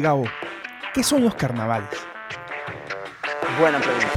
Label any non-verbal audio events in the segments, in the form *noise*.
Gabo, ¿qué son los carnavales? Buena pregunta.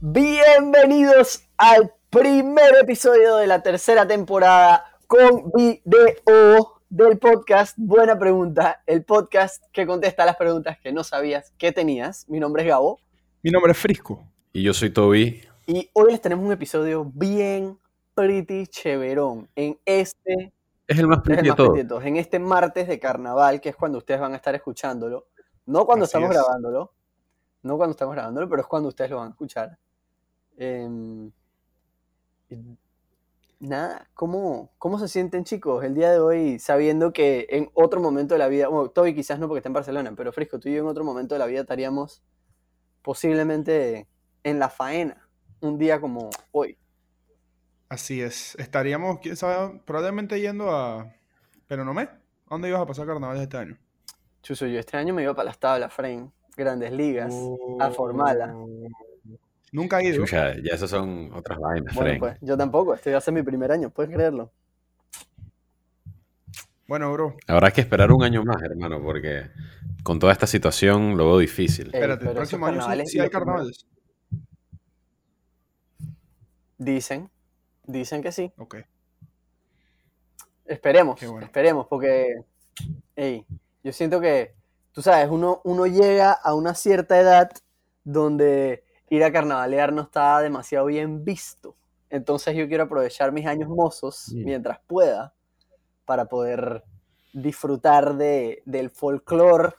Bienvenidos al primer episodio de la tercera temporada con video del podcast Buena Pregunta, el podcast que contesta las preguntas que no sabías que tenías. Mi nombre es Gabo. Mi nombre es Frisco. Y yo soy Toby. Y hoy les tenemos un episodio bien pretty chéverón en este Es el más es el pretty de más todos. pretty de todos, en este martes de carnaval, que es cuando ustedes van a estar escuchándolo. No cuando Así estamos es. grabándolo, no cuando estamos grabándolo, pero es cuando ustedes lo van a escuchar. Em, nada, ¿cómo, ¿cómo se sienten chicos el día de hoy sabiendo que en otro momento de la vida, bueno, Toby quizás no porque está en Barcelona, pero Frisco, tú y yo en otro momento de la vida estaríamos posiblemente en la faena, un día como hoy. Así es. Estaríamos, quién sabe, probablemente yendo a Penonomé. ¿A ¿Dónde ibas a pasar carnavales este año? Chuso, yo este año me iba para las tablas, Frame, grandes ligas, a Formala. Nunca he ido. Chucha, ya esas son otras vainas, Bueno, pues yo tampoco, este va a ser mi primer año, puedes creerlo. Bueno, bro, Habrá que esperar un año más, hermano, porque con toda esta situación lo veo difícil. Ey, espérate, pero el próximo año sí, hay carnavales. Dicen, dicen que sí. Ok. Esperemos, bueno. esperemos, porque, ey, yo siento que, tú sabes, uno, uno llega a una cierta edad donde ir a carnavalear no está demasiado bien visto. Entonces yo quiero aprovechar mis años mozos mientras pueda para poder disfrutar de, del folclore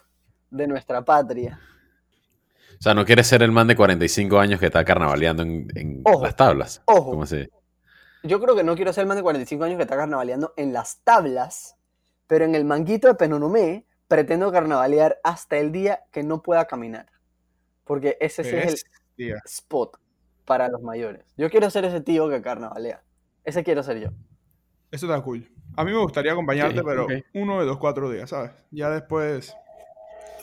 de nuestra patria. O sea, no quieres ser el man de 45 años que está carnavaleando en, en Ojo, las tablas. ojo. ¿Cómo se Yo creo que no quiero ser el man de 45 años que está carnavaleando en las tablas, pero en el manguito de Penonomé pretendo carnavalear hasta el día que no pueda caminar. Porque ese sí es el Spot para los mayores. Yo quiero ser ese tío que carnavalea. Ese quiero ser yo. Eso está cool. A mí me gustaría acompañarte, pero uno de los cuatro días, ¿sabes? Ya después,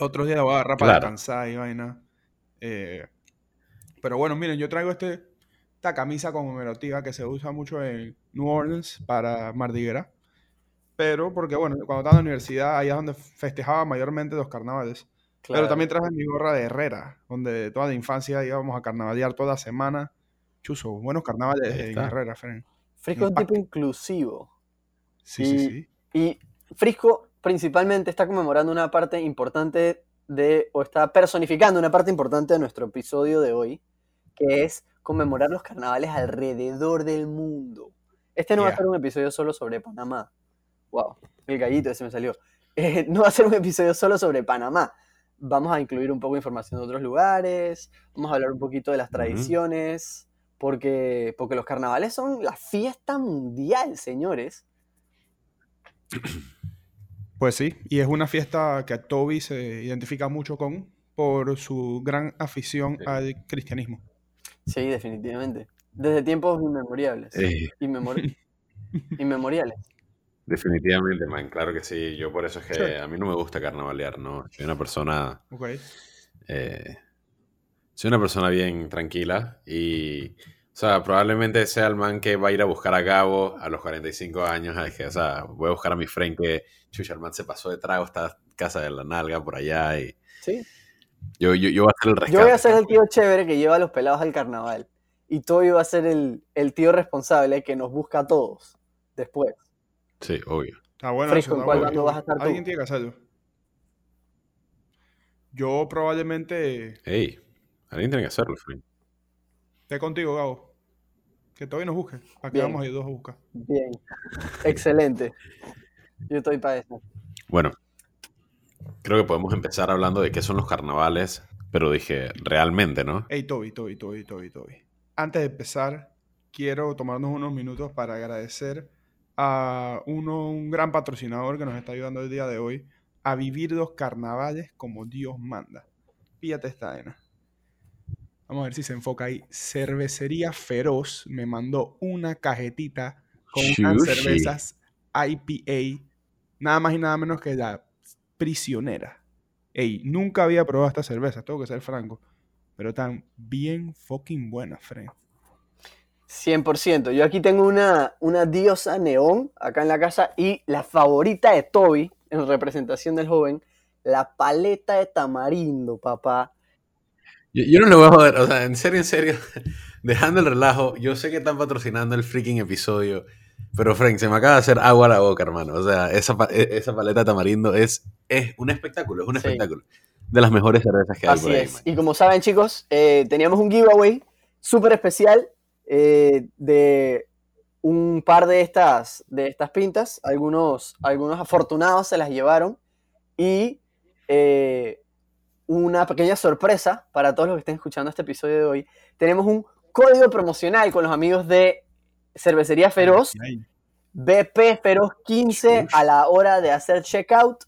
otros días voy a agarrar para Claro. descansar y vaina. Eh, pero bueno, miren, yo traigo este, esta camisa conmemorativa que se usa mucho en New Orleans para Mardi Gras. Pero porque, bueno, cuando estaba en la universidad, ahí es donde festejaba mayormente los carnavales. Pero también traje mi gorra de Herrera, donde toda la infancia íbamos a carnavalear toda semana. Chuso, buenos carnavales está. Herrera, Fren. Frisco es un tipo inclusivo. Sí, sí, Y- sí. Y Frisco principalmente está conmemorando una parte importante de, o está personificando una parte importante de nuestro episodio de hoy, que es conmemorar los carnavales alrededor del mundo. Este no va a ser un episodio solo sobre Panamá. Wow, el gallito ese me salió. *laughs* Eh, no va a ser un episodio solo sobre Panamá. Vamos a incluir un poco de información de otros lugares, vamos a hablar un poquito de las tradiciones, porque, porque los carnavales son la fiesta mundial, señores. Pues sí, y es una fiesta que Toby se identifica mucho con por su gran afición Sí. al cristianismo. Sí, definitivamente. Desde tiempos inmemoriales. Eh, Inmemori- *laughs* inmemoriales. Definitivamente, man, claro que sí. Yo por eso es que a mí no me gusta carnavalear, ¿no? Soy una persona... Eh, soy una persona bien tranquila y... O sea, probablemente sea el man que va a ir a buscar a Gabo a los 45 años. es que, o sea, voy a buscar a mi friend que, chucha, el man se pasó de trago, está casa de la nalga por allá y Sí. yo, yo, yo voy a hacer el rescate. Yo voy a ser el tío chévere que lleva a los pelados al carnaval. Y Toby va a ser el, el tío responsable que nos busca a todos después. Sí, obvio. Está bueno Fresco, eso, ¿en está cuál bueno. bando vas a estar tú? Alguien tiene que hacerlo. Yo probablemente Ey, alguien tiene que hacerlo, friend. esté contigo, Gabo. Que Toby nos busque. Para que Bien. vamos a ir dos a buscar. Bien. *laughs* Excelente. Yo estoy para eso. Bueno, creo que podemos empezar hablando de qué son los carnavales, pero dije, realmente, ¿no? Hey, Toby, Toby, Toby, Toby, Toby. Antes de empezar, quiero tomarnos unos minutos para agradecer a uno, un gran patrocinador que nos está ayudando el día de hoy a vivir los carnavales como Dios manda. Fíjate esta vaina. Vamos a ver si se enfoca ahí. Cervecería Feroz me mandó una cajetita con unas cervezas IPA, nada más y nada menos que la prisionera. Ey, nunca había probado esta cerveza, tengo que ser franco. Pero están bien fucking buenas, Fred. 100%. Yo aquí tengo una, una diosa neón acá en la casa y la favorita de Toby, en representación del joven, la paleta de tamarindo, papá. Yo, yo no le voy a joder, o sea, en serio, en serio, *laughs* dejando el relajo, yo sé que están patrocinando el freaking episodio, pero Frank, se me acaba de hacer agua a la boca, hermano. O sea, esa, e- esa paleta de tamarindo es, es un espectáculo, es un Sí. espectáculo. De las mejores cervezas que hay Así por ahí, es. man. Y como saben, chicos, eh, teníamos un giveaway súper especial eh, de un par de estas, de estas pintas. Algunos, algunos afortunados se las llevaron. Y eh, una pequeña sorpresa para todos los que estén escuchando este episodio de hoy. Tenemos un código promocional con los amigos de Cervecería Feroz. BP Feroz 15 Chush. a la hora de hacer checkout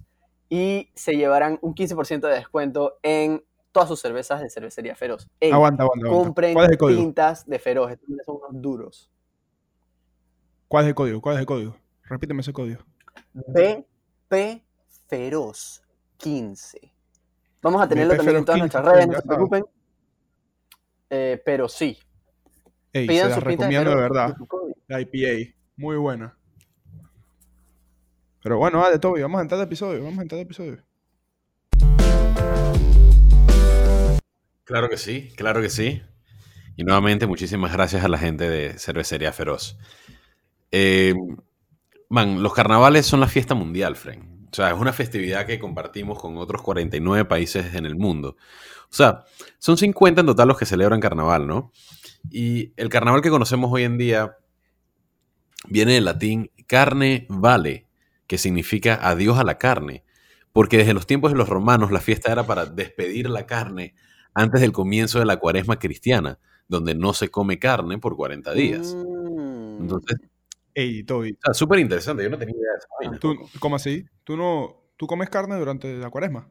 y se llevarán un 15% de descuento en todas sus cervezas de cervecería Feroz. Ey, Aguanta, aguanta, aguanta. compren ¿Cuál es el código? pintas de Feroz, estos son unos duros. ¿Cuál es el código? ¿Cuál es el código? Repíteme ese código. BP Feroz 15. Vamos a tenerlo BP también en todas 15, nuestras redes, no se preocupen. Eh, pero sí, Ey, se pidan las sus pintas recomiendo de Feroz verdad. La IPA. Muy buena. Pero bueno, dale, Toby, vamos a entrar al episodio. Vamos a entrar al episodio. Claro que sí, claro que sí. Y nuevamente, muchísimas gracias a la gente de Cervecería Feroz. Eh, man, los carnavales son la fiesta mundial, Frank. O sea, es una festividad que compartimos con otros 49 países en el mundo. O sea, son 50 en total los que celebran carnaval, ¿no? Y el carnaval que conocemos hoy en día viene del latín carne vale, que significa adiós a la carne. Porque desde los tiempos de los romanos la fiesta era para despedir la carne antes del comienzo de la cuaresma cristiana, donde no se come carne por 40 días. Mm. Entonces, Ey, Toby, súper interesante, yo no tenía idea de esa vaina. ¿tú, ¿cómo así? ¿Tú no tú comes carne durante la cuaresma?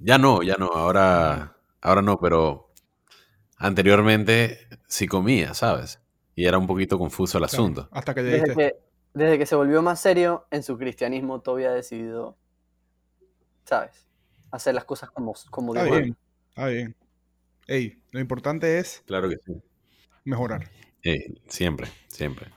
Ya no, ya no, ahora, ahora no, pero anteriormente sí comía, ¿sabes? Y era un poquito confuso el Claro, asunto. hasta que Desde que, desde que se volvió más serio en su cristianismo, Toby ha decidido, ¿sabes? Hacer las cosas como, como Está bien, está bien. Ey, lo importante es Claro que sí. mejorar. Eh, siempre, siempre.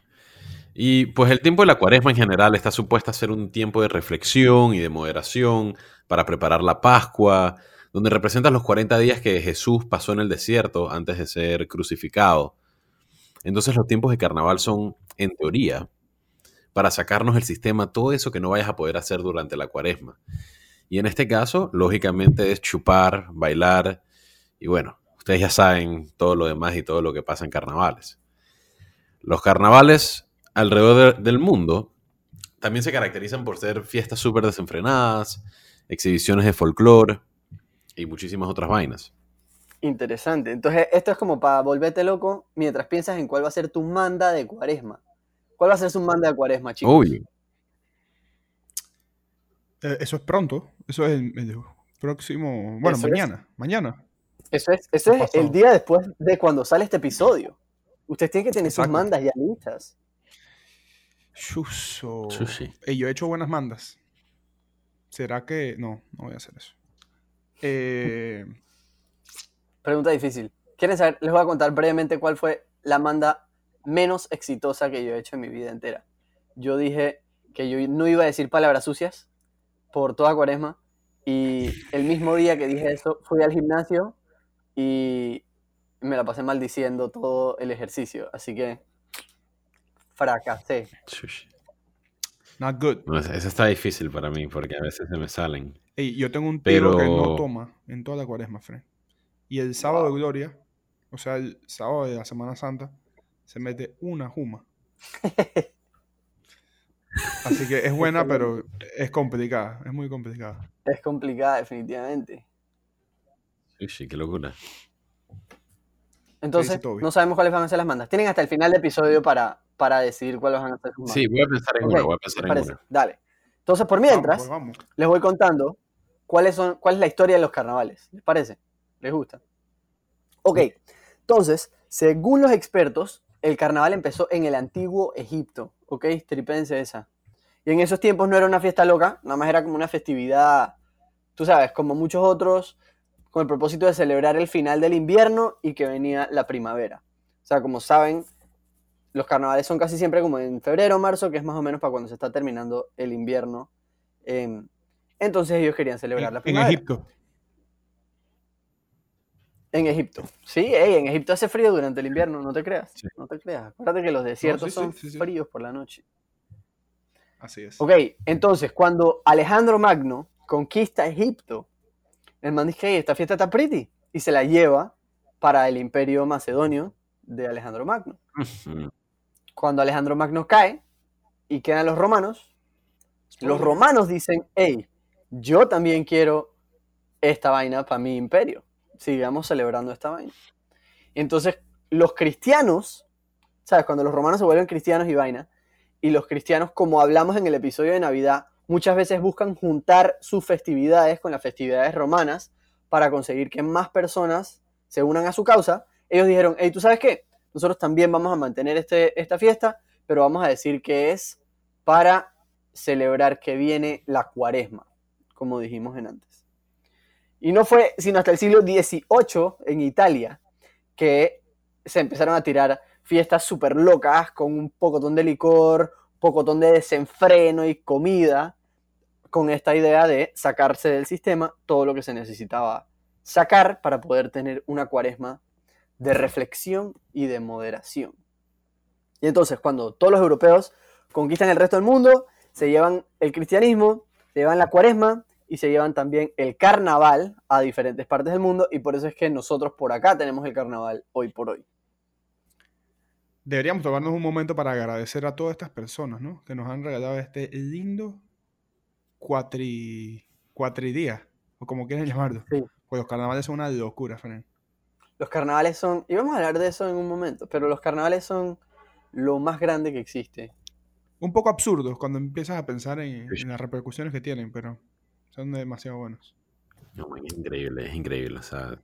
Y pues el tiempo de la cuaresma en general está supuesto a ser un tiempo de reflexión y de moderación para preparar la Pascua, donde representa los 40 días que Jesús pasó en el desierto antes de ser crucificado. Entonces los tiempos de carnaval son, en teoría, para sacarnos del sistema todo eso que no vayas a poder hacer durante la cuaresma. Y en este caso, lógicamente, es chupar, bailar y bueno, ustedes ya saben todo lo demás y todo lo que pasa en carnavales. Los carnavales alrededor de- del mundo también se caracterizan por ser fiestas súper desenfrenadas, exhibiciones de folclore y muchísimas otras vainas. Interesante. Entonces, esto es como para volverte loco mientras piensas en cuál va a ser tu manda de cuaresma. ¿Cuál va a ser su manda de cuaresma, chicos? Obvio. Eh, eso es pronto. Eso es el, el próximo. Bueno, Eso es. mañana. Mañana. Eso es, eso es el día después de cuando sale este episodio. Ustedes tienen que tener sus mandas ya listas. Chuso. Sushi. Ey, yo he hecho buenas mandas. ¿Será que.? No, no voy a hacer eso. Eh, Pregunta difícil. ¿Quieren saber? Les voy a contar brevemente cuál fue la manda menos exitosa que yo he hecho en mi vida entera. Yo dije que yo no iba a decir palabras sucias por toda cuaresma y el mismo día que dije eso fui al gimnasio y me la pasé maldiciendo todo el ejercicio. Así que fracasé. Not good. No, esa esa está difícil para mí porque a veces se me salen. Ey, yo tengo un tío que no Pero- toma en toda la cuaresma, Fred. Y el sábado de gloria, o sea, el sábado de la Semana Santa, se mete una juma. *laughs* Así que es buena, pero es complicada. Es muy complicada. Es complicada definitivamente. Sushi, qué locura. Entonces, no sabemos cuáles van a ser las mandas. Tienen hasta el final del episodio para, para decidir cuáles van a ser sus mandas. Sí, voy a pensar en Ok, una, voy a pensar ¿te en parece? una. Dale. Entonces, por Vamos, mientras, pues, vamos. les voy contando cuáles son, cuál es la historia de los carnavales. ¿Les parece? ¿Les gusta? Ok. Entonces, según los expertos, el carnaval empezó en el antiguo Egipto. ¿Ok? Tripense esa. Y en esos tiempos no era una fiesta loca, nada más era como una festividad, tú sabes, como muchos otros, con el propósito de celebrar el final del invierno y que venía la primavera. O sea, como saben, los carnavales son casi siempre como en febrero o marzo, que es más o menos para cuando se está terminando el invierno. Em, entonces ellos querían celebrar la En, en primavera. Egipto. En Egipto. Sí, en Egipto hace frío durante el invierno, no te creas. Sí. No te creas. Acuérdate que los desiertos sí, son sí. fríos por la noche. Así es. Ok, entonces cuando Alejandro Magno conquista Egipto, el man dice, "Hey, esta fiesta está pretty, y se la lleva para el imperio macedonio de Alejandro Magno. Cuando Alejandro Magno cae y quedan los romanos, los romanos dicen, hey, yo también quiero esta vaina para mi imperio. Sigamos celebrando esta vaina. Entonces, los cristianos, ¿sabes? Cuando los romanos se vuelven cristianos y vaina, y los cristianos, como hablamos en el episodio de Navidad, muchas veces buscan juntar sus festividades con las festividades romanas para conseguir que más personas se unan a su causa. Ellos dijeron, hey, ¿tú sabes qué? Nosotros también vamos a mantener este, esta fiesta, pero vamos a decir que es para celebrar que viene la cuaresma, como dijimos en antes. Y no fue sino hasta el siglo XVIII en Italia que se empezaron a tirar fiestas súper locas con un pocotón de licor, pocotón de desenfreno y comida, con esta idea de sacarse del sistema todo lo que se necesitaba sacar para poder tener una cuaresma de reflexión y de moderación. Y entonces, cuando todos los europeos conquistan el resto del mundo, se llevan el cristianismo, se llevan la cuaresma y se llevan también el carnaval a diferentes partes del mundo y por eso es que nosotros por acá tenemos el carnaval hoy por hoy. Deberíamos tomarnos un momento para agradecer a todas estas personas, ¿no? Que nos han regalado este lindo cuatri, cuatridía, o como quieran llamarlo. Sí. Pues los carnavales son una locura, Fran. Los carnavales son, y vamos a hablar de eso en un momento, pero los carnavales son lo más grande que existe. Un poco absurdos cuando empiezas a pensar en, las repercusiones que tienen, pero son demasiado buenos. No, man, es increíble, es increíble. O sea,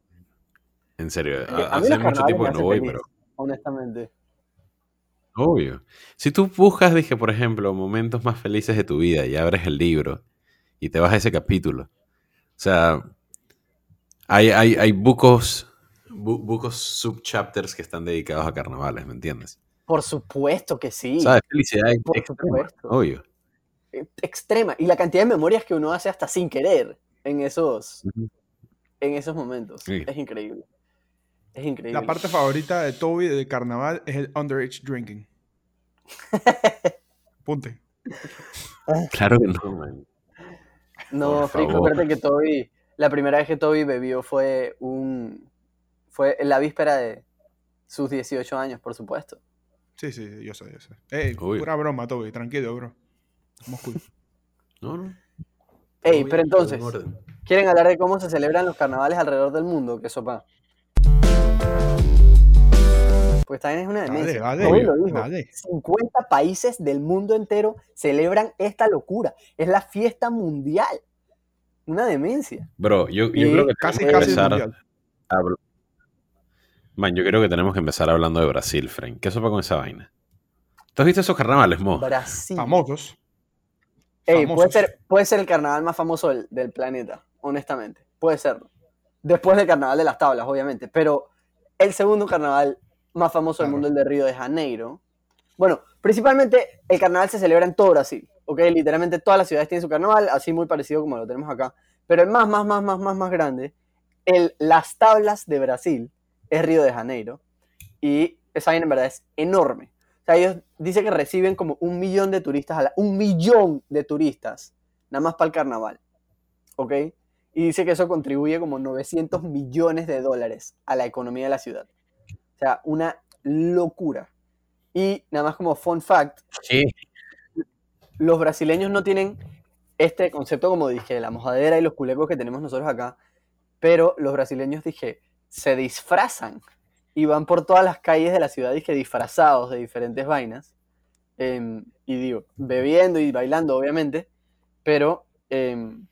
en serio, A mí a- hace los mucho carnavales tiempo que no voy, feliz, pero honestamente. Obvio. Si tú buscas, dije, por ejemplo, momentos más felices de tu vida y abres el libro y te vas a ese capítulo. O sea, hay, hay, hay bucos, bu- bucos subchapters que están dedicados a carnavales, ¿me entiendes? Por supuesto que sí. O sea, es felicidad Por extrema, supuesto. obvio. Extrema. Y la cantidad de memorias que uno hace hasta sin querer en esos, en esos momentos. Sí. Es increíble. Es increíble. La parte favorita de Toby del carnaval es el underage drinking. *laughs* Punte. Claro que no, man. No, Frico, acuérdate que Toby, la primera vez que Toby bebió fue un fue en la víspera de sus 18 años, por supuesto. Sí, sí, yo sé, yo sé. Ey, pura broma, Toby, tranquilo, bro. Somos cool. *laughs* No, no. Ey, pero entonces. ¿quieren hablar de cómo se celebran los carnavales alrededor del mundo? ¿Qué sopa? Pues también es una demencia. dale, lo dijo. dale. 50 países del mundo entero celebran esta locura. Es la fiesta mundial. Una demencia. Bro, yo, yo creo que Casi, tenemos que casi empezar a Man, yo creo que tenemos que empezar hablando de Brasil, Frank. ¿Qué sopa con esa vaina? ¿Tú has visto esos carnavales, Mo? Brasil. Famosos. Ey, puede ser, puede ser el carnaval más famoso del, del planeta, honestamente. Puede serlo. Después del carnaval de las tablas, obviamente. Pero el segundo carnaval más famoso del Claro. mundo, el de Río de Janeiro. Bueno, principalmente el carnaval se celebra en todo Brasil. ¿ok? Literalmente todas las ciudades tienen su carnaval, así muy parecido como lo tenemos acá. Pero el más, más, más, más, más, más grande, el, las tablas de Brasil, es Río de Janeiro. Y esa vaina en verdad es enorme. O sea, ellos dicen que reciben como un millón de turistas, a la- un millón de turistas, nada más para el carnaval. ¿Ok? Y dice que eso contribuye como 900 millones de dólares a la economía de la ciudad. O sea, una locura. Y nada más como fun fact, Sí. los brasileños no tienen este concepto como dije, de la mojadera y los culecos que tenemos nosotros acá, pero los brasileños dije, se disfrazan y van por todas las calles de la ciudad dije, disfrazados de diferentes vainas. em, y digo, bebiendo y bailando, obviamente, pero, em,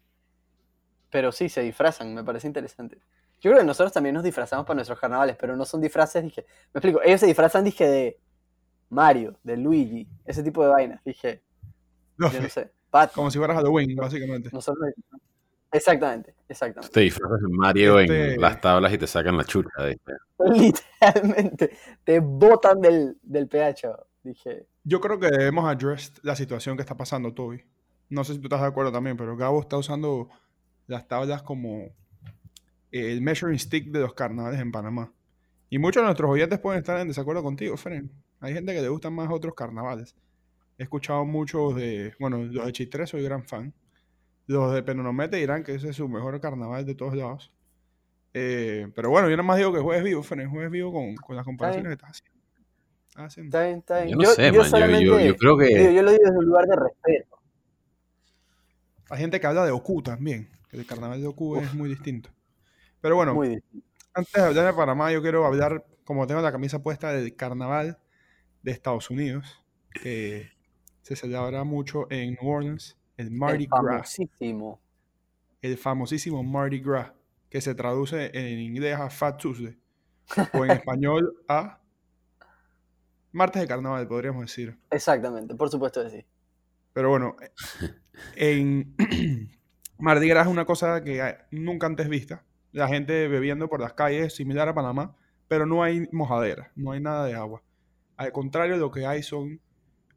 pero sí, se disfrazan, me parece interesante. Yo creo que nosotros también nos disfrazamos para nuestros carnavales, pero no son disfraces, dije, me explico, ellos se disfrazan, dije, de Mario, de Luigi, ese tipo de vainas, dije, Los yo no sé. Pat, Como si fueras Halloween, básicamente. nosotros. Exactamente, exactamente. Te disfrazas de Mario Este- en las tablas y te sacan la chucha. *laughs* Literalmente, te botan del, del PH. Dije, Yo creo que debemos address la situación que está pasando, Toby. No sé si tú estás de acuerdo también, pero Gabo está usando las tablas como el measuring stick de los carnavales en Panamá. Y muchos de nuestros oyentes pueden estar en desacuerdo contigo, Fren. Hay gente que le gustan más otros carnavales. He escuchado muchos de, bueno, los de Chitré soy gran fan. Los de Penonomete dirán que ese es su mejor carnaval de todos lados. Eh, pero bueno, yo nada más digo que juegues vivo, Fren, juegues vivo con, con las comparaciones que estás haciendo. Haciendo. está bien, está bien. Yo no sé, man. Yo, yo- solamente- yo creo que. digo, yo lo digo desde un lugar de respeto. Hay gente que habla de Oku también, que el carnaval de Oku es muy distinto. Pero bueno, Muy antes de hablar de Panamá, yo quiero hablar, como tengo la camisa puesta, del carnaval de Estados Unidos, que se celebra mucho en New Orleans, el Mardi El Gras, famosísimo. el famosísimo Mardi Gras, que se traduce en inglés a Fat Tuesday, o en español *laughs* a Martes de Carnaval, podríamos decir. Exactamente, por supuesto que sí. Pero bueno, *laughs* en *clears throat* Mardi Gras es una cosa que nunca antes vista. La gente bebiendo por las calles, similar a Panamá, pero no hay mojadera, no hay nada de agua. Al contrario, lo que hay son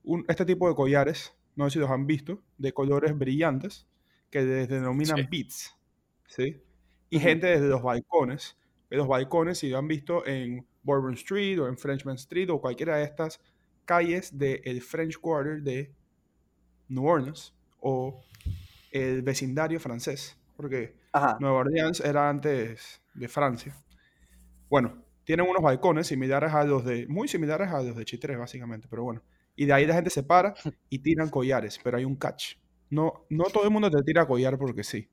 un- este tipo de collares, no sé si los han visto, de colores brillantes, que les denominan Sí. beats, ¿sí? Y gente desde los balcones, que los balcones, si lo han visto en Bourbon Street o en Frenchman Street o cualquiera de estas calles del French Quarter de New Orleans o el vecindario francés, porque Ajá. Nueva Orleans era antes de Francia. Bueno, tienen unos balcones similares a los de, muy similares a los de Chitré, básicamente, pero bueno. Y de ahí la gente se para y tiran collares, pero hay un catch. No, no todo el mundo te tira collar porque sí.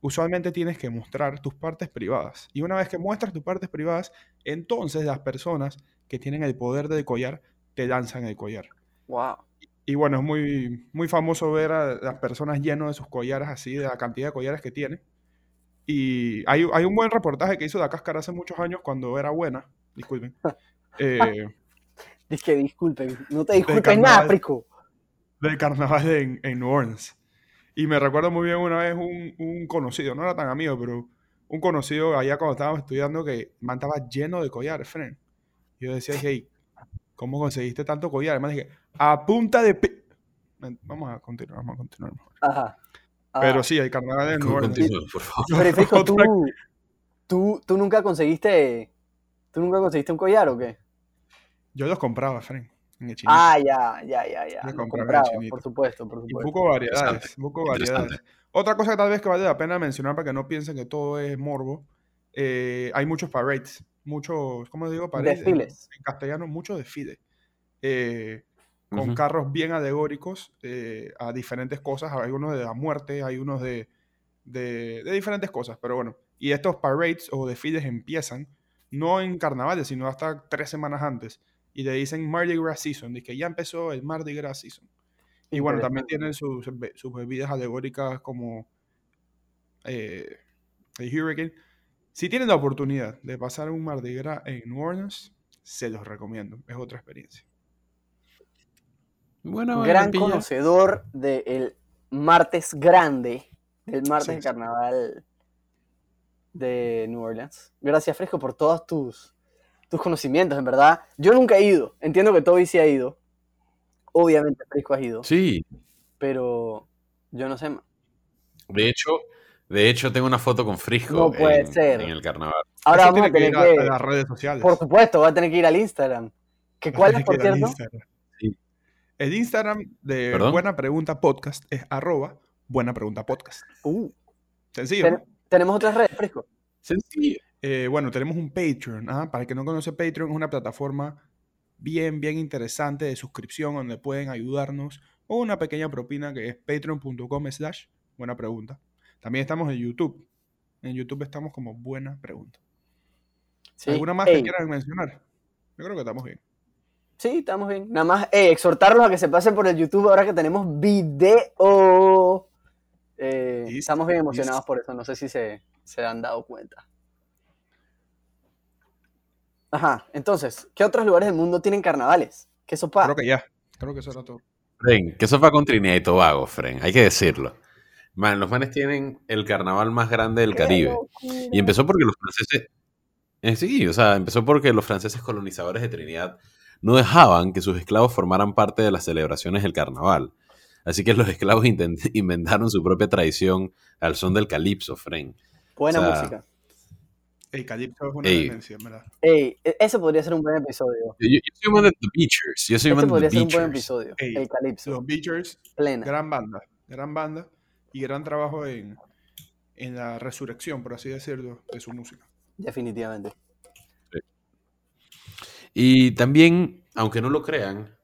Usualmente tienes que mostrar tus partes privadas. Y una vez que muestras tus partes privadas, entonces las personas que tienen el poder del collar te lanzan el collar. Wow. Y bueno, es muy, muy famoso ver a las personas llenas de sus collares así, de la cantidad de collares que tienen. Y hay, hay un buen reportaje que hizo La Cáscara hace muchos años cuando era buena, disculpen, *laughs* eh, Dije, disculpen, no te disculpes carnaval. nada, Prico. del carnaval en, en New Orleans. Y me recuerdo muy bien una vez un, un conocido, no era tan amigo, pero un conocido allá cuando estábamos estudiando que man estaba lleno de collares, Fren. Y yo decía, hey, ¿cómo conseguiste tanto collar? Además dije, a punta de... pi-". Vamos a continuar, vamos a continuar. mejor. Ajá. Ah, Pero sí, el carnaval en. Continúa, por favor. *laughs* Pero, ¿tú, tú, tú nunca conseguiste. ¿Tú nunca conseguiste un collar o qué? Yo los compraba, Fren, en el chinito. Ah, ya, ya, ya, ya. Me Lo compraba chinito. por supuesto, por y supuesto. busco variedades, interesante. variedades. Otra cosa que tal vez que vale la pena mencionar para que no piensen que todo es morbo, eh, hay muchos parades, muchos, ¿cómo digo? Parades. En, Desfiles. en castellano, muchos desfiles. eh, con carros bien alegóricos eh, a diferentes cosas. Hay unos de la muerte, hay unos de, de, de diferentes cosas, pero bueno. Y estos parades o desfiles empiezan no en carnavales, sino hasta tres semanas antes. Y le dicen Mardi Gras Season, dice que ya empezó el Mardi Gras Season. Y bueno, también tienen sus, sus bebidas alegóricas como eh, el Hurricane. Si tienen la oportunidad de pasar un Mardi Gras en New Orleans, se los recomiendo. Es otra experiencia. Bueno, Gran bueno, conocedor del martes grande, del martes Sí, de carnaval de New Orleans. Gracias, Fresco, por todos tus, tus conocimientos, en verdad. Yo nunca he ido. Entiendo que Toby sí ha ido. Obviamente, Fresco ha ido. Sí, Pero yo no sé. de hecho, de hecho tengo una foto con Frisco No puede en, ser. en el carnaval. Ahora Eso vamos a tener que ir a, que. a las redes sociales. Por supuesto, va a tener que ir al Instagram. ¿Que ¿Cuál es, por cierto? El Instagram de ¿Perdón? Buena Pregunta Podcast es arroba Buena Pregunta Podcast. Uh, Sencillo, tenemos otras redes, Fresco. Sencillo. Eh, bueno, tenemos un Patreon. ¿ah? Para el que no conoce Patreon, es una plataforma bien, bien interesante de suscripción donde pueden ayudarnos o una pequeña propina que es patreon.com slash buena pregunta. También estamos en YouTube. En YouTube estamos como buena pregunta. Sí. ¿Alguna más Ey, que quieran mencionar? Yo creo que estamos bien. Sí, estamos bien. Nada más eh, exhortarlos a que se pasen por el YouTube ahora que tenemos video. Eh, estamos bien emocionados por eso. No sé si se, se han dado cuenta. Ajá, entonces, ¿qué otros lugares del mundo tienen carnavales? ¿Qué sopa? Creo que ya. Creo que eso era todo. Fren, ¿qué sopa con Trinidad y Tobago, Fren? Hay que decirlo. Man, los manes tienen el carnaval más grande del Caribe. Y empezó porque los franceses. eh, sí, o sea, empezó porque los franceses colonizadores de Trinidad no dejaban que sus esclavos formaran parte de las celebraciones del carnaval. Así que los *laughs* esclavos inventaron su propia tradición al son del calipso, Fren. Buena O sea, música. El calipso es una Ey. demencia, en ¿verdad? Ey, e- ese podría ser un buen episodio. Yo, yo soy uno de The Beachers. Yo soy Este de podría The ser un buen episodio. Ey, El Calypso. Los Beachers, Plena. gran banda, gran banda y gran trabajo en, en la resurrección, por así decirlo, de su música. Definitivamente. Y también, aunque no lo crean,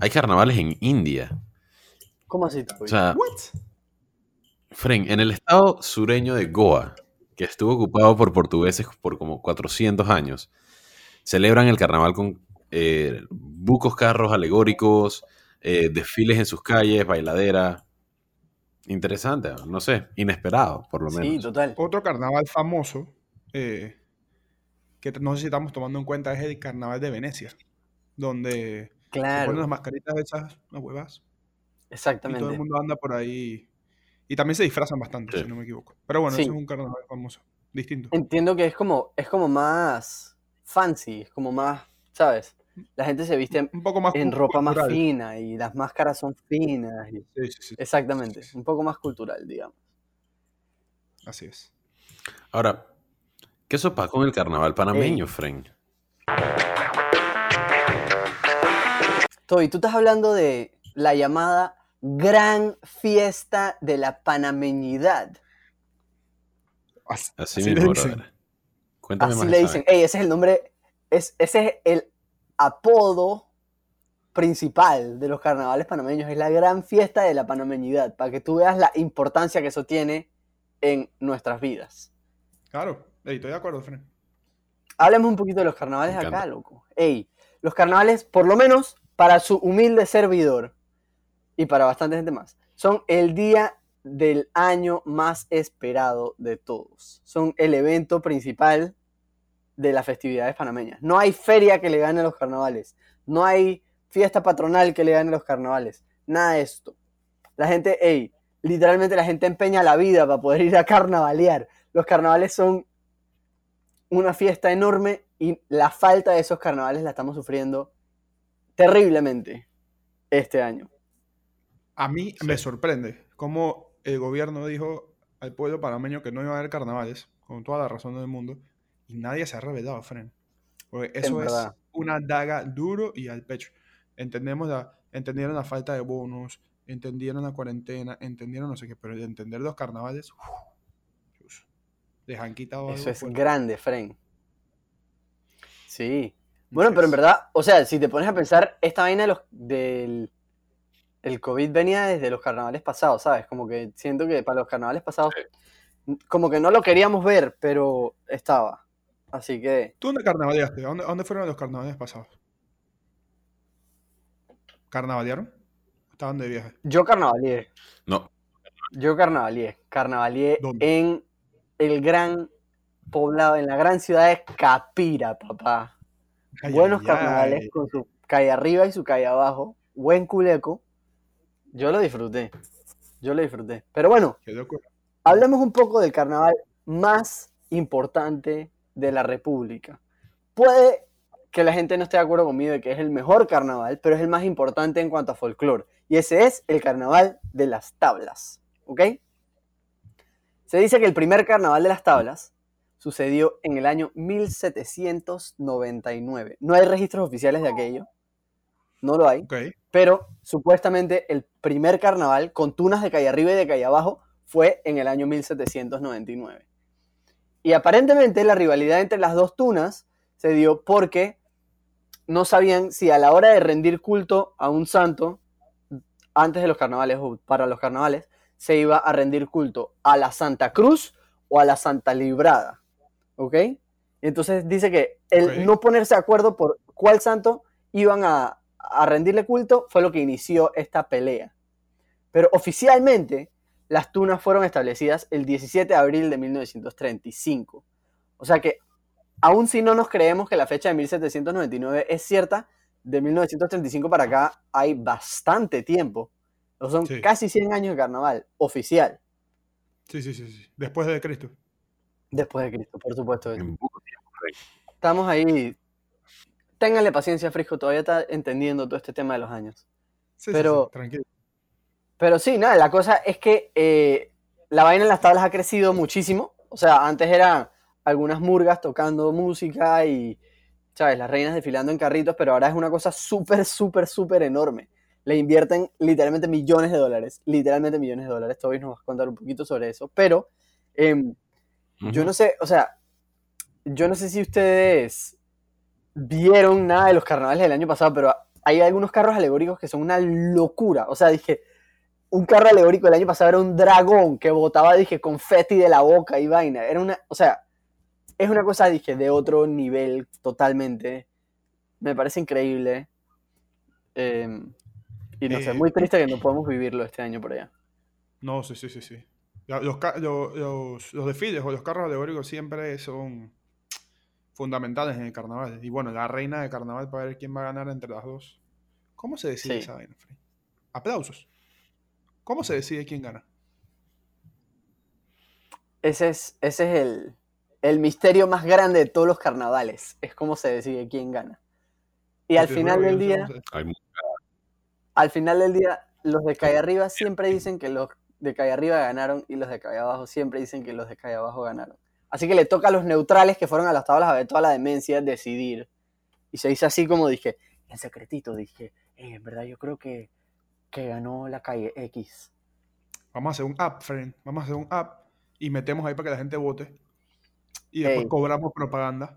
hay carnavales en India. ¿Cómo así? O sea, What? Fren, en el estado sureño de Goa, que estuvo ocupado por portugueses por como 400 años, celebran el carnaval con eh, bucos carros alegóricos, eh, desfiles en sus calles, bailadera. Interesante, no sé, inesperado, por lo menos. sí, total. Otro carnaval famoso eh, que no sé si estamos tomando en cuenta es el carnaval de Venecia, donde se ponen las mascaritas de esas, las huevas, y todo el exactamente. mundo anda por ahí. Y también se disfrazan bastante, Sí. si no me equivoco. Pero bueno, Sí. ese es un carnaval famoso, distinto. Entiendo que es como, es como más fancy, es como más, ¿sabes? La gente se viste en, Un poco más en ropa más fina y las máscaras son finas. y- Sí, sí, sí, Exactamente, un poco más cultural, digamos. así es. Ahora, ¿qué sopa con el carnaval panameño, Fren? Toby, tú estás hablando de la llamada Gran Fiesta de la Panameñidad. Así, Así así le mismo, dicen. brother. Cuéntame Así más le dicen. Ey, ese es el nombre, es, ese es el apodo principal de los carnavales panameños. Es la gran fiesta de la panameñidad, para que tú veas la importancia que eso tiene en nuestras vidas. Claro, ey, estoy de acuerdo, Fren. Hablemos un poquito de los carnavales Me acá, encanta. loco. Ey, los carnavales, por lo menos para su humilde servidor y para bastante gente más, son el día del año más esperado de todos. Son el evento principal de las festividades panameñas. No hay feria que le gane a los carnavales. No hay fiesta patronal que le gane a los carnavales. Nada de esto. La gente, ey, literalmente la gente empeña la vida para poder ir a carnavalear. Los carnavales son una fiesta enorme y la falta de esos carnavales la estamos sufriendo terriblemente este año. A mí Sí. me sorprende cómo el gobierno dijo al pueblo panameño que no iba a haber carnavales, con toda la razón del mundo, y nadie se ha revelado, Fren. Porque eso es una daga duro y al pecho. Entendemos la, entendieron la falta de bonos, entendieron la cuarentena, entendieron no sé qué, pero el entender los carnavales, les han quitado Eso algo es grande, Fren. Sí. Bueno, pero en verdad, o sea, si te pones a pensar, esta vaina de los, del el COVID venía desde los carnavales pasados, ¿sabes? Como que siento que para los carnavales pasados, como que no lo queríamos ver, pero estaba. Así que, ¿Tú dónde carnavaleaste? ¿A dónde, dónde fueron los carnavales pasados? ¿Carnavalearon? ¿Estaban de viaje? yo carnavalié. No, Yo carnavalié. Carnavalié ¿Dónde? en el gran poblado, en la gran ciudad de Capira, papá. Ay, Buenos ay, carnavales ay. con su calle arriba y su calle abajo. Buen culeco. Yo lo disfruté. Yo lo disfruté. Pero bueno, hablemos un poco del carnaval más importante de la República. Puede que la gente no esté de acuerdo conmigo de que es el mejor carnaval, pero es el más importante en cuanto a folclore. Y ese es el carnaval de las tablas. ¿Ok? Se dice que el primer carnaval de las tablas sucedió en el año 1799. No hay registros oficiales de aquello. No lo hay. Pero supuestamente el primer carnaval con tunas de calle arriba y de calle abajo fue en el año 1799. Y aparentemente la rivalidad entre las dos tunas se dio porque no sabían si a la hora de rendir culto a un santo, antes de los carnavales o para los carnavales, se iba a rendir culto a la Santa Cruz o a la Santa Librada. ¿Ok? Entonces dice que el no ponerse de acuerdo por cuál santo iban a, a rendirle culto fue lo que inició esta pelea. Pero oficialmente las tunas fueron establecidas el 17 de abril de 1935. O sea que, aun si no nos creemos que la fecha de 1799 es cierta, de 1935 para acá hay bastante tiempo. O son Sí. casi 100 años de carnaval, oficial, Sí, sí, sí, sí. Después de Cristo. después de Cristo, por supuesto. Estamos ahí. Ténganle paciencia, Frisco, todavía está entendiendo todo este tema de los años. Sí, sí, Pero- sí, tranquilo. Pero sí, nada, la cosa es que eh, la vaina en las tablas ha crecido muchísimo. O sea, antes eran algunas murgas tocando música y, ¿sabes? Las reinas desfilando en carritos, pero ahora es una cosa súper, súper, súper enorme. Le invierten literalmente millones de dólares, literalmente millones de dólares. Toby nos va a contar un poquito sobre eso, pero em, yo no sé, o sea, yo no sé si ustedes vieron nada de los carnavales del año pasado, pero hay algunos carros alegóricos que son una locura. O sea, dije, un carro alegórico del año pasado era un dragón que botaba, dije, confeti de la boca y vaina. Era una, o sea, es una cosa, dije, de otro nivel totalmente. Me parece increíble. Eh, y no sé, Eh, muy triste que no podemos vivirlo este año por allá. No, sí, sí, sí, sí. Los, los, los desfiles o los carros alegóricos siempre son fundamentales en el carnaval. Y bueno, la reina de carnaval para ver quién va a ganar entre las dos. ¿Cómo se decide Sí. esa vaina, Frey? Aplausos. ¿Cómo se decide quién gana? Ese es, ese es el, el misterio más grande de todos los carnavales. Es cómo se decide quién gana. Y al final del sé día, Hay al final del día, los de calle arriba siempre dicen que los de calle arriba ganaron y los de calle abajo siempre dicen que los de calle abajo ganaron. Así que le toca a los neutrales que fueron a las tablas a ver toda la demencia decidir. Y se dice así como dije, en secretito dije, "Eh, en verdad yo creo que, que ganó la calle X. Vamos a hacer un app, friend. Vamos a hacer un app y metemos ahí para que la gente vote. Y después Ey. cobramos propaganda.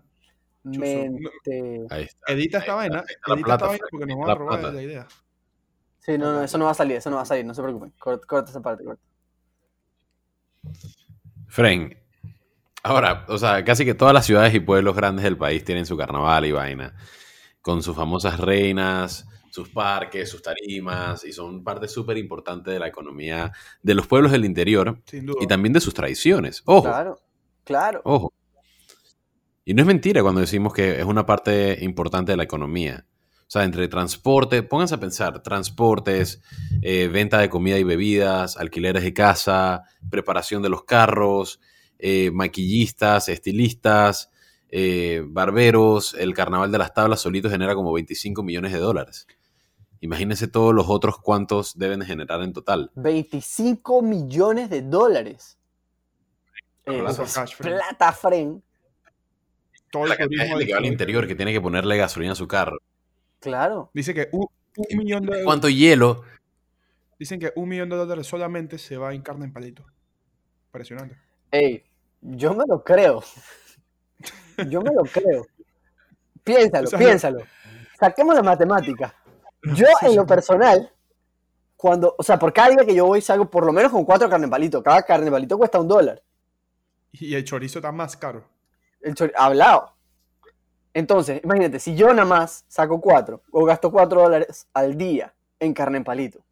Mente... Ahí está. Edita ahí esta vaina. ahí está la Edita plata, esta vaina porque nos van a robar la idea. Sí, no, no, eso no va a salir, eso no va a salir, no se preocupen. Corta, corta esa parte, corta. Fren, ahora, o sea, casi que todas las ciudades y pueblos grandes del país tienen su carnaval y vaina, con sus famosas reinas, sus parques, sus tarimas, y son parte súper importante de la economía de los pueblos del interior Sin duda. y también de sus tradiciones. Ojo, Claro, claro. ojo. Y no es mentira cuando decimos que es una parte importante de la economía. O sea, entre transporte, pónganse a pensar, transportes, eh, venta de comida y bebidas, alquileres de casa, preparación de los carros, eh, maquillistas, estilistas, eh, barberos, el carnaval de las tablas solito genera como 25 millones de dólares. Imagínense todos los otros cuántos deben de generar en total. 25 millones de dólares. Plata. Cash. Todo el La cantidad de gente que va al interior que tiene que ponerle gasolina a su carro. Claro. Dice que un, un millón de ¿Cuánto hielo? Dicen que un millón de dólares solamente se va en carne en palito. Impresionante. Ey, yo me lo creo. Yo me lo creo. Piénsalo, *laughs* O sea, piénsalo. Saquemos la matemática. Yo, en lo personal, cuando, o sea, por cada día que yo voy salgo por lo menos con cuatro carne en palito. Cada carne en palito cuesta un dólar. Y el chorizo está más caro. El chori- hablado. Entonces, imagínate, si yo nada más saco cuatro o gasto cuatro dólares al día en carne en palito,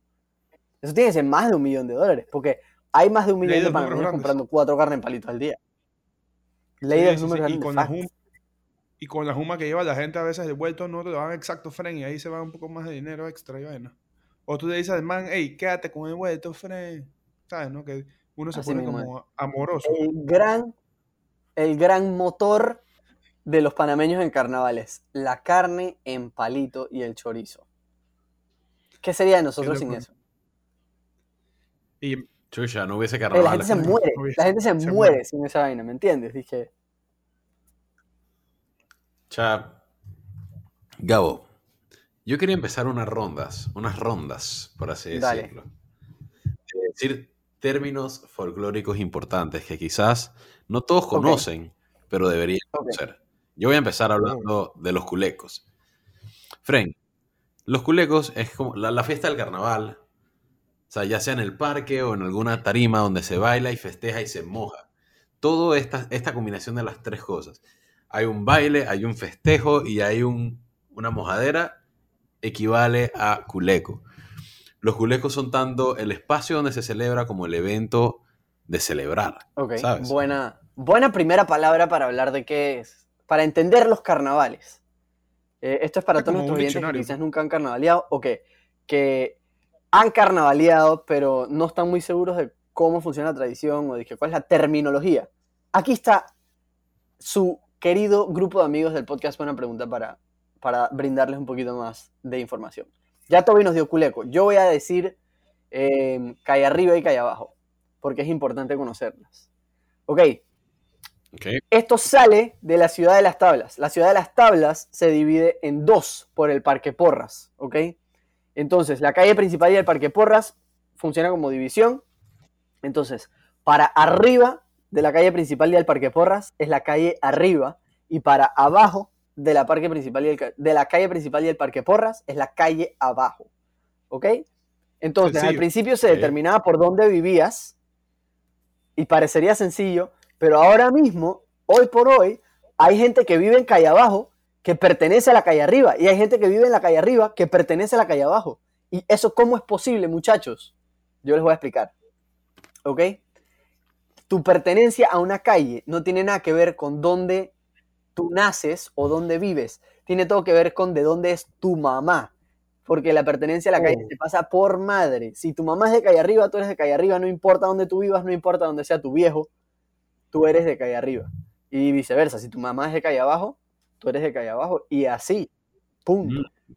eso tiene que ser más de un millón de dólares, porque hay más de un millón de panameños comprando cuatro carne en palito al día. Ley Sí, de sí, sí, números y, con la juma, y con la juma que lleva la gente a veces de vuelto no te lo dan exacto, Fren, y ahí se va un poco más de dinero extra y vaina. O tú le dices al man, hey, quédate con el vuelto, Fren. ¿Sabes, no? Que uno se Así pone como amoroso. El gran, el gran motor de los panameños en carnavales, la carne en palito y el chorizo. ¿Qué sería de nosotros sin eso? Y Chucha, no hubiese Eh, la carnaval. gente se *laughs* muere, la gente se, se muere muere. sin esa vaina, ¿me entiendes? Dije, Cha, Gabo, yo quería empezar unas rondas, unas rondas, por así Dale. decirlo. De decir términos folclóricos importantes que quizás no todos conocen, pero deberían conocer. Yo voy a empezar hablando de los culecos. Fren, los culecos es como la, la fiesta del carnaval, o sea, ya sea en el parque o en alguna tarima donde se baila y festeja y se moja. Todo esta, esta combinación de las tres cosas. Hay un baile, hay un festejo y hay un, una mojadera, equivale a culeco. Los culecos son tanto el espacio donde se celebra como el evento de celebrar. ok, ¿Sabes? buena, buena primera palabra para hablar de qué es, para entender los carnavales. Eh, esto es para Es todos nuestros oyentes que quizás nunca han carnavaleado o que, que han carnavaleado, pero no están muy seguros de cómo funciona la tradición o de que cuál es la terminología. Aquí está su querido grupo de amigos del podcast Buena Pregunta para, para brindarles un poquito más de información. Ya Toby nos dio culeco. Yo voy a decir eh, calle arriba y calle abajo, porque es importante conocerlas. Ok, Esto sale de la ciudad de las tablas. La ciudad de las tablas se divide en dos por el Parque Porras, ¿ok? Entonces, la calle principal y el Parque Porras funciona como división. Entonces, para arriba de la calle principal y del Parque Porras es la calle arriba y para abajo de la, parque principal y el de la calle principal y el Parque Porras es la calle abajo, ¿ok? Entonces, al principio se determinaba por dónde vivías y parecería sencillo, pero ahora mismo, hoy por hoy, hay gente que vive en calle abajo que pertenece a la calle arriba y hay gente que vive en la calle arriba que pertenece a la calle abajo. ¿Y eso cómo es posible, muchachos? Yo les voy a explicar. ¿Ok? Tu pertenencia a una calle no tiene nada que ver con dónde tú naces o dónde vives. Tiene todo que ver con de dónde es tu mamá. Porque la pertenencia a la calle Oh. se pasa por madre. Si tu mamá es de calle arriba, tú eres de calle arriba. No importa dónde tú vivas, no importa dónde sea tu viejo, tú eres de calle arriba. Y viceversa. Si tu mamá es de calle abajo, tú eres de calle abajo. Y así. Punto. Mm.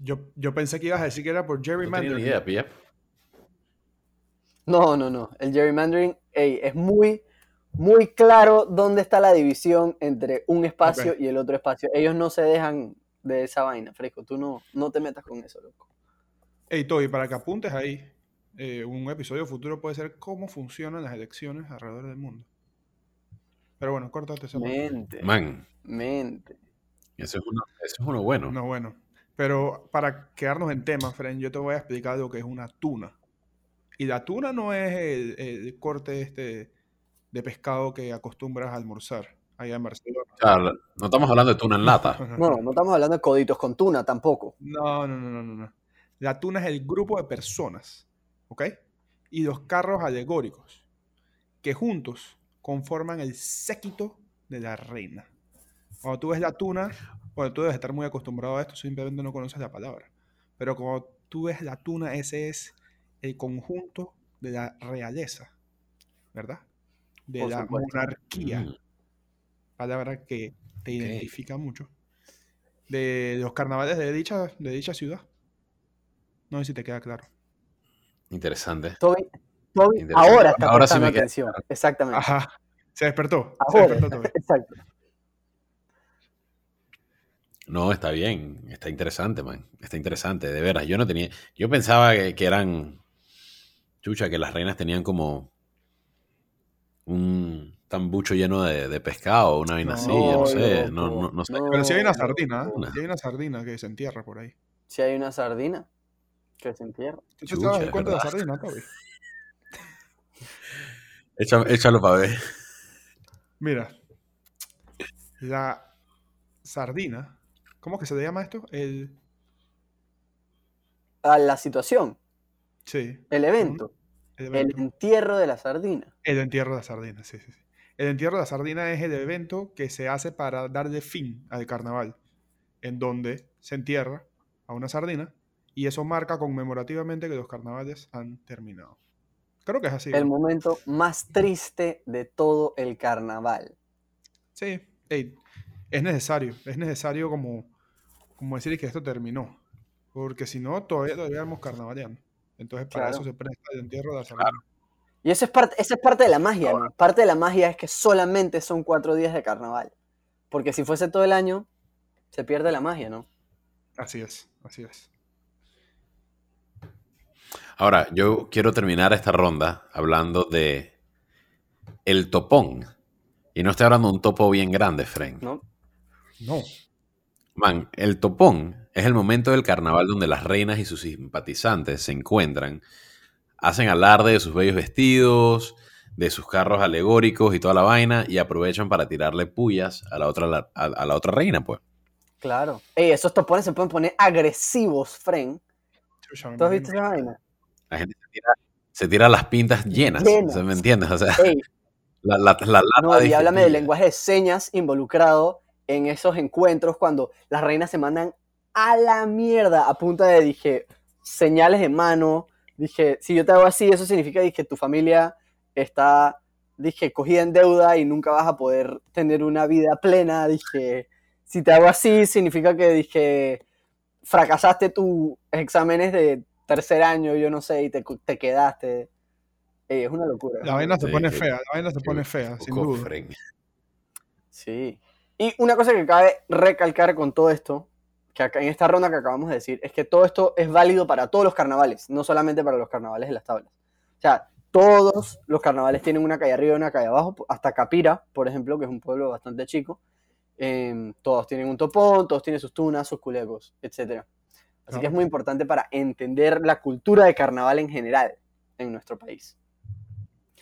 Yo, yo pensé que ibas a decir que era por No gerrymandering. idea. No, no, no. El gerrymandering ey, es muy, muy claro dónde está la división entre un espacio y el otro espacio. Ellos no se dejan de esa vaina, fresco. Tú no, no te metas con eso, loco. Hey, Toby, para que apuntes ahí, eh, un episodio futuro puede ser cómo funcionan las elecciones alrededor del mundo. Pero bueno, córtate ese. Mente. Man, Mente. eso es uno, eso es uno bueno. No, bueno. Pero para quedarnos en tema, Fren, yo te voy a explicar lo que es una tuna. Y la tuna no es el, el corte este de pescado que acostumbras a almorzar allá en Barcelona. O sea, no estamos hablando de tuna en lata. *laughs* No, no estamos hablando de coditos con tuna tampoco. No, no, no, no, no, no. La tuna es el grupo de personas, ¿ok? Y los carros alegóricos, que juntos conforman el séquito de la reina. Cuando tú ves la tuna, bueno, tú debes estar muy acostumbrado a esto, simplemente no conoces la palabra. Pero cuando tú ves la tuna, ese es el conjunto de la realeza, ¿verdad? De Por la supuesto. monarquía Mm. palabra que te identifica mucho. De los carnavales de dicha, de dicha ciudad. No sé si te queda claro. Interesante. Toby, Toby ahora está Ahora sí prestando me queda atención. Exactamente. Ajá. Se despertó. Se Ahora. despertó Toby. *laughs* Exacto. No, está bien. Está interesante, man. Está interesante, de veras. Yo no tenía. Yo pensaba que, que eran. Chucha, que las reinas tenían como. Un tambucho lleno de, de pescado, una vaina así, yo no sé. No, no, no sé. Pero si hay una No, sardina, ¿eh? Si hay una sardina que se entierra por ahí. Si hay una sardina que se entierra. ¿Tú te cuento de la sardina, Toby? *laughs* Échalo, échalo para ver. Mira. La sardina. ¿Cómo que se le llama esto? El. A la situación, Sí. el evento, El, entierro de la sardina. El entierro de la sardina, sí, sí, sí. El entierro de la sardina es el evento que se hace para darle fin al carnaval, en donde se entierra a una sardina y eso marca conmemorativamente que los carnavales han terminado. Creo que es así. El ¿no? momento más triste de todo el carnaval. Sí, es necesario, es necesario como, como decir que esto terminó, porque si no, todavía todavía carnavaleando. Entonces, para Claro. eso se presta el entierro de la sardina. Y eso es parte, esa es parte de la magia, ¿no? Parte de la magia es que solamente son cuatro días de carnaval. Porque si fuese todo el año, se pierde la magia, ¿no? Así es, así es. Ahora, yo quiero terminar esta ronda hablando de el topón. Y no estoy hablando de un topo bien grande, Frank. ¿no? No, Man, el topón es el momento del carnaval donde las reinas y sus simpatizantes se encuentran, hacen alarde de sus bellos vestidos, de sus carros alegóricos y toda la vaina, y aprovechan para tirarle pullas a la otra, a, a la otra reina, pues. Claro. Ey, esos topones se pueden poner agresivos, Fren. ¿Tú has visto esa vaina? La gente se tira, se tira las pintas llenas, ¿me entiendes? O sea, Ey, la, la, no, y háblame de jepilla. lenguaje de señas involucrado en esos encuentros cuando las reinas se mandan a la mierda a punta de, dije, señales de mano. Dije, si yo te hago así, eso significa que tu familia está, dije, cogida en deuda y nunca vas a poder tener una vida plena. Dije, si te hago así, significa que, dije, fracasaste tus exámenes de tercer año, yo no sé, y te, te quedaste. Ey, es una locura. La vaina se Sí, pone que- fea, la vaina se pone fea, sin Poco duda. fren. Sí. Y una cosa que cabe recalcar con todo esto, que acá en esta ronda que acabamos de decir, es que todo esto es válido para todos los carnavales, no solamente para los carnavales de las tablas. O sea, todos los carnavales tienen una calle arriba y una calle abajo, hasta Capira, por ejemplo, que es un pueblo bastante chico. em, todos tienen un topón, todos tienen sus tunas, sus culecos, etc. Así que es muy importante para entender la cultura de carnaval en general en nuestro país.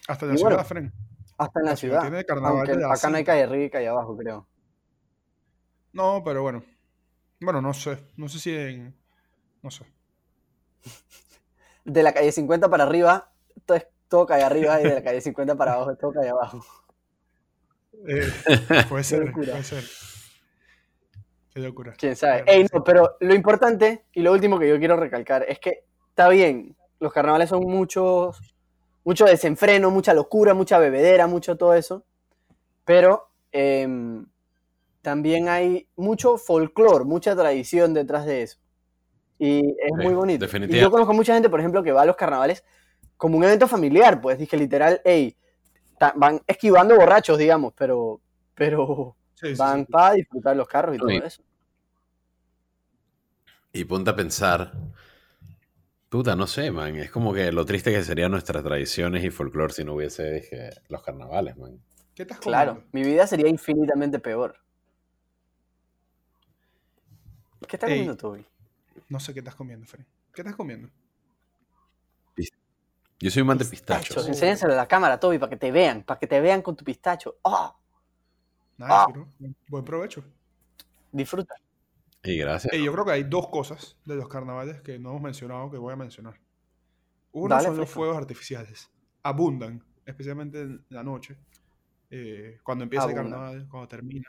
Hasta en la ciudad, Fren. Hasta en la La ciudad ciudad. tiene carnaval Aunque acá no hay calle arriba y calle abajo, creo. No, pero bueno. Bueno, no sé. No sé si en. No sé. de la calle 50 para arriba, todo es todo calle arriba, y de la calle 50 para abajo todo calle abajo. Eh, puede *laughs* ser, puede ser. Qué locura. Quién sabe. Pero Ey, sí. no, pero lo importante y lo último que yo quiero recalcar es que está bien, los carnavales son muchos, mucho desenfreno, mucha locura, mucha bebedera, mucho todo eso, pero em, también hay mucho folclore, mucha tradición detrás de eso. Y es Sí, muy bonito. Y yo conozco mucha gente, por ejemplo, que va a los carnavales como un evento familiar, pues dije literal, hey, van esquivando borrachos, digamos, pero, pero Sí, van sí. para disfrutar los carros y todo eso. Y ponte a pensar. Puta, no sé, man. Es como que lo triste que serían nuestras tradiciones y folclore si no hubiese dije, los carnavales, man. ¿Qué estás Claro, mi vida sería infinitamente peor. ¿Qué estás Ey. comiendo tú hoy? No sé qué estás comiendo, Fren. ¿Qué estás comiendo? Yo soy un man de Pistachos. pistachos. Enséñaselo a la cámara, Toby, para que te vean, para que te vean con tu pistacho. ¡Oh! Nice, Ah. bro. Buen provecho. Disfruta. Y gracias. Eh, yo creo que hay dos cosas de los carnavales que no hemos mencionado que voy a mencionar. Uno Dale, son los fuegos artificiales. Abundan, especialmente en la noche. eh, cuando empieza el carnaval, cuando termina,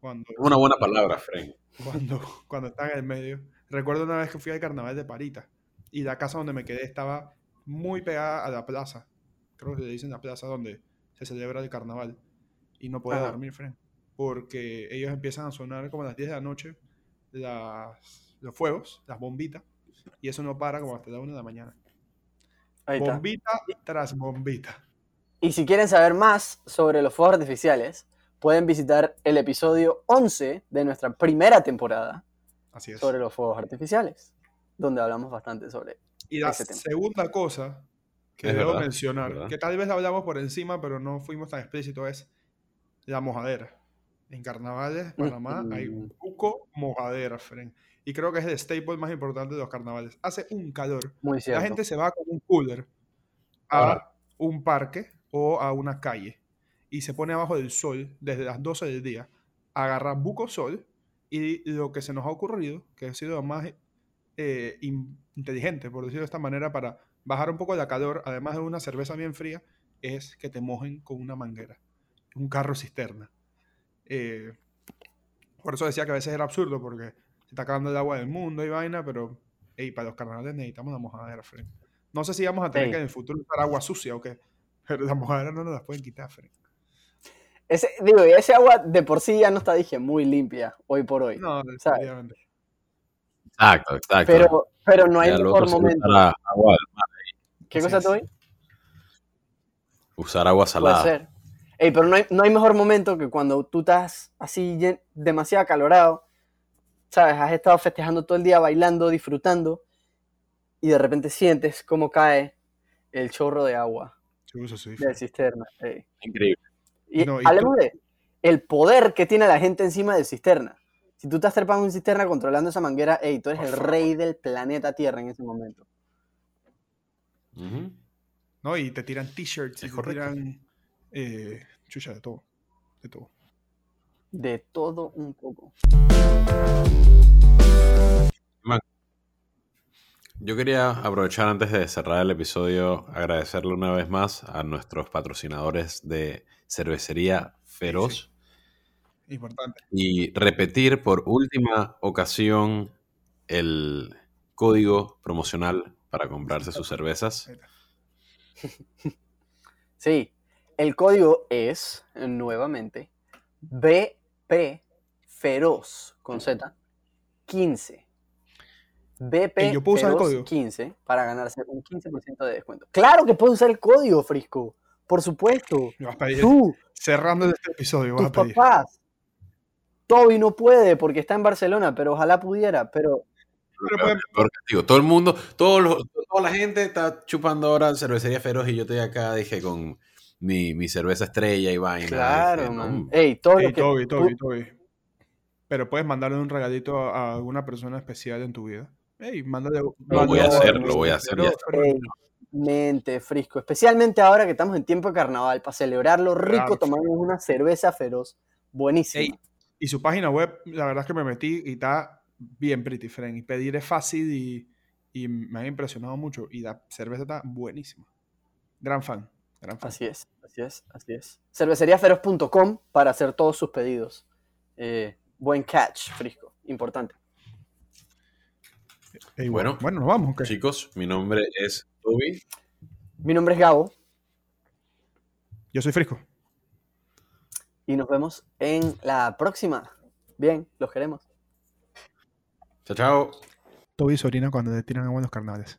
cuando, Es una buena palabra, Fren. cuando, *laughs* cuando está en el medio. Recuerdo una vez que fui al carnaval de Parita y la casa donde me quedé estaba muy pegada a la plaza. Creo que le dicen la plaza donde se celebra el carnaval. Y no podía Ajá. dormir, Fren. Porque ellos empiezan a sonar como a las 10 de la noche las, los fuegos, las bombitas. Y eso no para como hasta la 1 de la mañana. Ahí está. Bombita tras bombita. Y si quieren saber más sobre los fuegos artificiales, pueden visitar el episodio 11 de nuestra primera temporada Así es. sobre los fuegos artificiales, donde hablamos bastante sobre. Y la ese tema. segunda cosa que Es debo verdad, mencionar, verdad. que tal vez la hablamos por encima, pero no fuimos tan explícitos, es la mojadera. En carnavales, Panamá, hay Ujú. buco mojadera, Fren. Y creo que es el staple más importante de los carnavales. Hace un calor. Muy. La gente se va con un cooler a un parque o a una calle y se pone abajo del sol desde las 12 del día, agarra buco sol y lo que se nos ha ocurrido, que ha sido más eh, in- inteligente, por decirlo de esta manera, para bajar un poco la calor, además de una cerveza bien fría, es que te mojen con una manguera, un carro cisterna. Eh, por eso decía que a veces era absurdo, porque se está acabando el agua del mundo y vaina, pero ey, para los carnavales necesitamos la mojadera, Fred. No sé si vamos a tener que en el futuro usar agua sucia o qué, pero la mojadera no nos las pueden quitar, Fred. Ese, digo, y ese agua de por sí ya no está, dije, muy limpia hoy por hoy. No, ¿sabes? definitivamente. Exacto, exacto. Pero, pero no hay Ya mejor momento. agua ¿Qué Así cosa, es. Toby? usar agua Puede salada. ser. Ey, pero no hay, no hay mejor momento que cuando tú estás así demasiado acalorado, ¿sabes? Has estado festejando todo el día, bailando, disfrutando, y de repente sientes cómo cae el chorro de agua Sí, eso sí, de la cisterna. ey. Increíble. Y No, y hablemos de el poder que tiene la gente encima del cisterna. Si tú estás trepando en cisterna controlando esa manguera, ey, tú eres Por el favor. rey del planeta Tierra en ese momento. No, y te tiran t-shirts, y te tiran eh, chucha de todo. De todo. De todo un poco. Yo quería aprovechar antes de cerrar el episodio, agradecerle una vez más a nuestros patrocinadores de Cervecería Feroz. Importante. Y repetir por última ocasión el código promocional para comprarse sus cervezas. *laughs* Sí, el código es, nuevamente, BP Feroz, con Z, 15. BP ¿Y yo puedo usar el código? 15 para ganarse un 15% de descuento. ¡Claro que puedo usar el código, Frisco! Por supuesto. Me vas a pedir, Tú, cerrando este episodio, vas tus a pedir. papás. Toby no puede porque está en Barcelona, pero ojalá pudiera. Pero. Todo el mundo, toda la gente está chupando ahora cervecería feroz y yo estoy acá, dije, con mi, mi cerveza estrella y vaina. claro, dije, no, man. Ey, todo Ey, lo que Toby, tú- Toby, Toby. Pero puedes mandarle un regalito a a alguna persona especial en tu vida. Ey, mándale. Lo voy a hacer, lo voy a hacer Pero- ya. pero- Ey, mente, frisco. Especialmente ahora que estamos en tiempo de carnaval, para celebrarlo rico, Claro. tomamos una cerveza feroz. Buenísima. Ey, y su página web, la verdad es que me metí y está bien pretty friend. Y pedir es fácil y, y me ha impresionado mucho. Y la cerveza está buenísima. Gran fan. Gran fan. Así es, así es, así es. Cerveceriaferoz.com para hacer todos sus pedidos. Eh, buen catch, frisco. Importante. Ey, Bueno. bueno, nos vamos. ¿o qué? Chicos, mi nombre es Toby. Mi nombre es Gabo Yo soy Frisco. y nos vemos en la próxima. Bien, los queremos. Chao, chao. Toby y Sorina cuando te tiran agua en los carnavales.